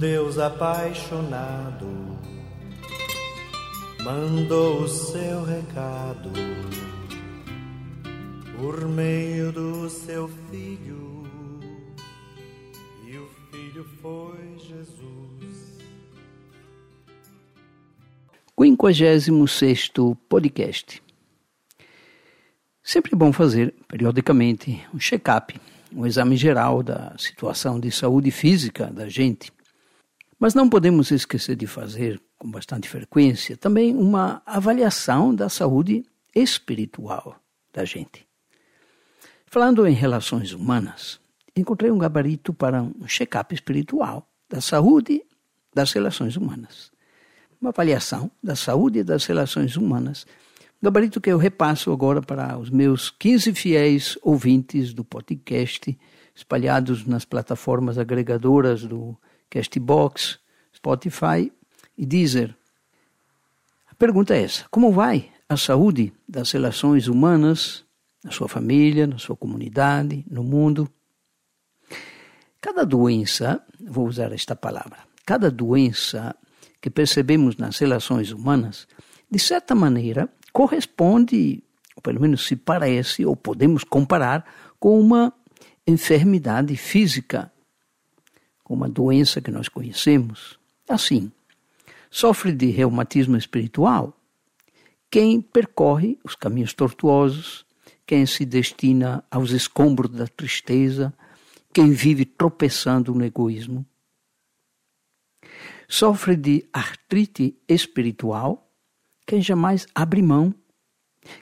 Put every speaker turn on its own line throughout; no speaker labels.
Deus apaixonado mandou o seu recado por meio do seu filho, e o filho foi Jesus.
56 podcast. Sempre bom fazer, periodicamente, um check-up, um exame geral da situação de saúde física da gente. Mas não podemos esquecer de fazer, com bastante frequência, também uma avaliação da saúde espiritual da gente. Falando em relações humanas, encontrei um gabarito para um check-up espiritual da saúde das relações humanas. Uma avaliação da saúde das relações humanas Gabarito que eu repasso agora para os meus 15 fiéis ouvintes do podcast, espalhados nas plataformas agregadoras do Castbox, Spotify e Deezer. A pergunta é essa: como vai a saúde das relações humanas na sua família, na sua comunidade, no mundo? Cada doença, vou usar esta palavra, cada doença que percebemos nas relações humanas, de certa maneira, corresponde, ou pelo menos se parece, ou podemos comparar, com uma enfermidade física, uma doença que nós conhecemos. Assim, sofre de reumatismo espiritual quem percorre os caminhos tortuosos, quem se destina aos escombros da tristeza, quem vive tropeçando no egoísmo. Sofre de artrite espiritual quem jamais abre mão,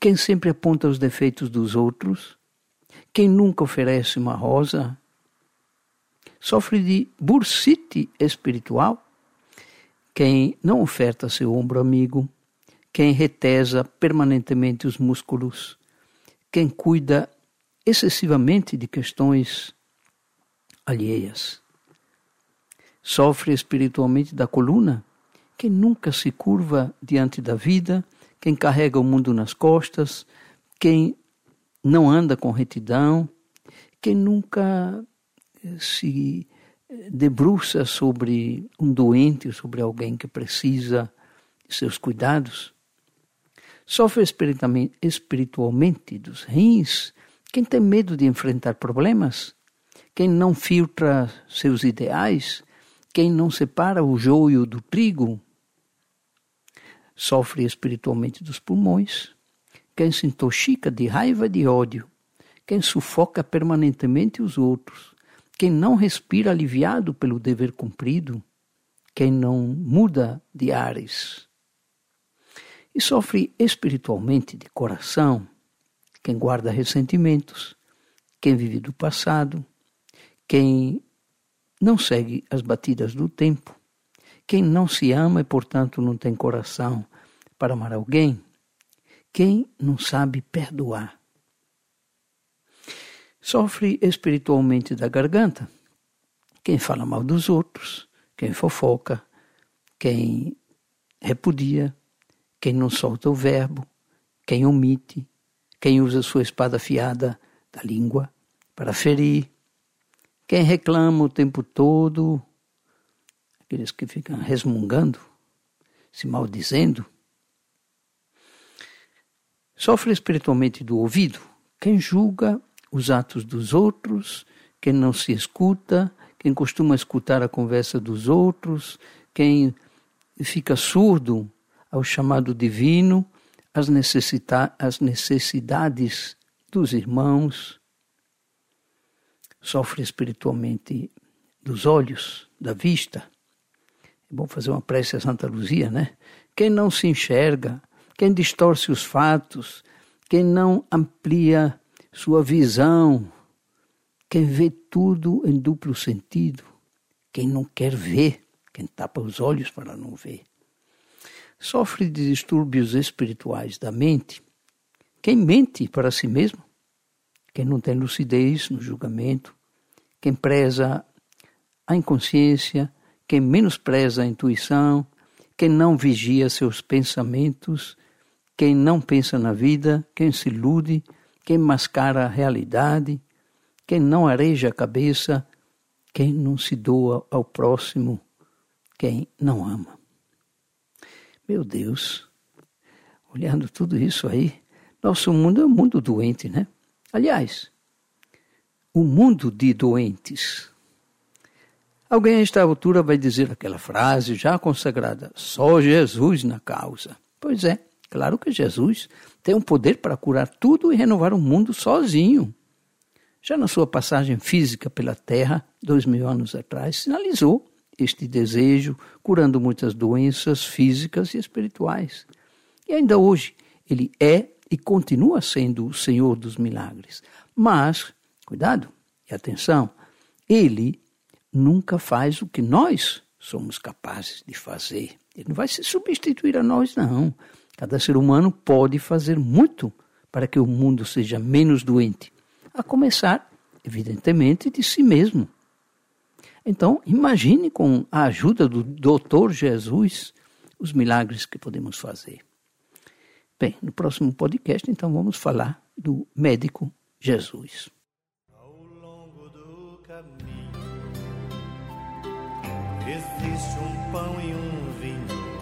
quem sempre aponta os defeitos dos outros, quem nunca oferece uma rosa, sofre de bursite espiritual, quem não oferta seu ombro amigo, quem retesa permanentemente os músculos, quem cuida excessivamente de questões alheias. Sofre espiritualmente da coluna, quem nunca se curva diante da vida, quem carrega o mundo nas costas, quem não anda com retidão, quem nunca se eh, debruça sobre um doente, sobre alguém que precisa de seus cuidados. Sofre espiritualmente dos rins. Quem tem medo de enfrentar problemas, quem não filtra seus ideais, quem não separa o joio do trigo, sofre espiritualmente dos pulmões, quem se intoxica de raiva e de ódio, quem sufoca permanentemente os outros, quem não respira aliviado pelo dever cumprido, quem não muda de ares. E sofre espiritualmente de coração, quem guarda ressentimentos, quem vive do passado, quem não segue as batidas do tempo, quem não se ama e, portanto, não tem coração para amar alguém? Quem não sabe perdoar? Sofre espiritualmente da garganta. Quem fala mal dos outros, quem fofoca, quem repudia, quem não solta o verbo, quem omite, quem usa sua espada afiada da língua para ferir, quem reclama o tempo todo aqueles que ficam resmungando, se maldizendo. Sofre espiritualmente do ouvido quem julga os atos dos outros, quem não se escuta, quem costuma escutar a conversa dos outros, quem fica surdo ao chamado divino, às, às necessidades dos irmãos. Sofre espiritualmente dos olhos, da vista, é bom fazer uma prece a Santa Luzia, né? Quem não se enxerga, quem distorce os fatos, quem não amplia sua visão, quem vê tudo em duplo sentido, quem não quer ver, quem tapa os olhos para não ver. Sofre de distúrbios espirituais da mente, quem mente para si mesmo, quem não tem lucidez no julgamento, quem preza a inconsciência, quem menospreza a intuição, quem não vigia seus pensamentos, quem não pensa na vida, quem se ilude, quem mascara a realidade, quem não areja a cabeça, quem não se doa ao próximo quem não ama. Meu Deus, olhando tudo isso aí, nosso mundo é um mundo doente, né? Aliás, o mundo de doentes. Alguém a esta altura vai dizer aquela frase já consagrada: só Jesus na causa. Pois é, claro que Jesus tem o um poder para curar tudo e renovar o mundo sozinho. Já na sua passagem física pela Terra, dois mil anos atrás, sinalizou este desejo, curando muitas doenças físicas e espirituais. E ainda hoje, ele é e continua sendo o Senhor dos milagres. Mas, cuidado e atenção, ele nunca faz o que nós somos capazes de fazer. Ele não vai se substituir a nós, não. Cada ser humano pode fazer muito para que o mundo seja menos doente, a começar, evidentemente, de si mesmo. Então, imagine com a ajuda do Doutor Jesus os milagres que podemos fazer. Bem, no próximo podcast, então, vamos falar do médico Jesus.
Ao longo do caminho existe um pão e um vinho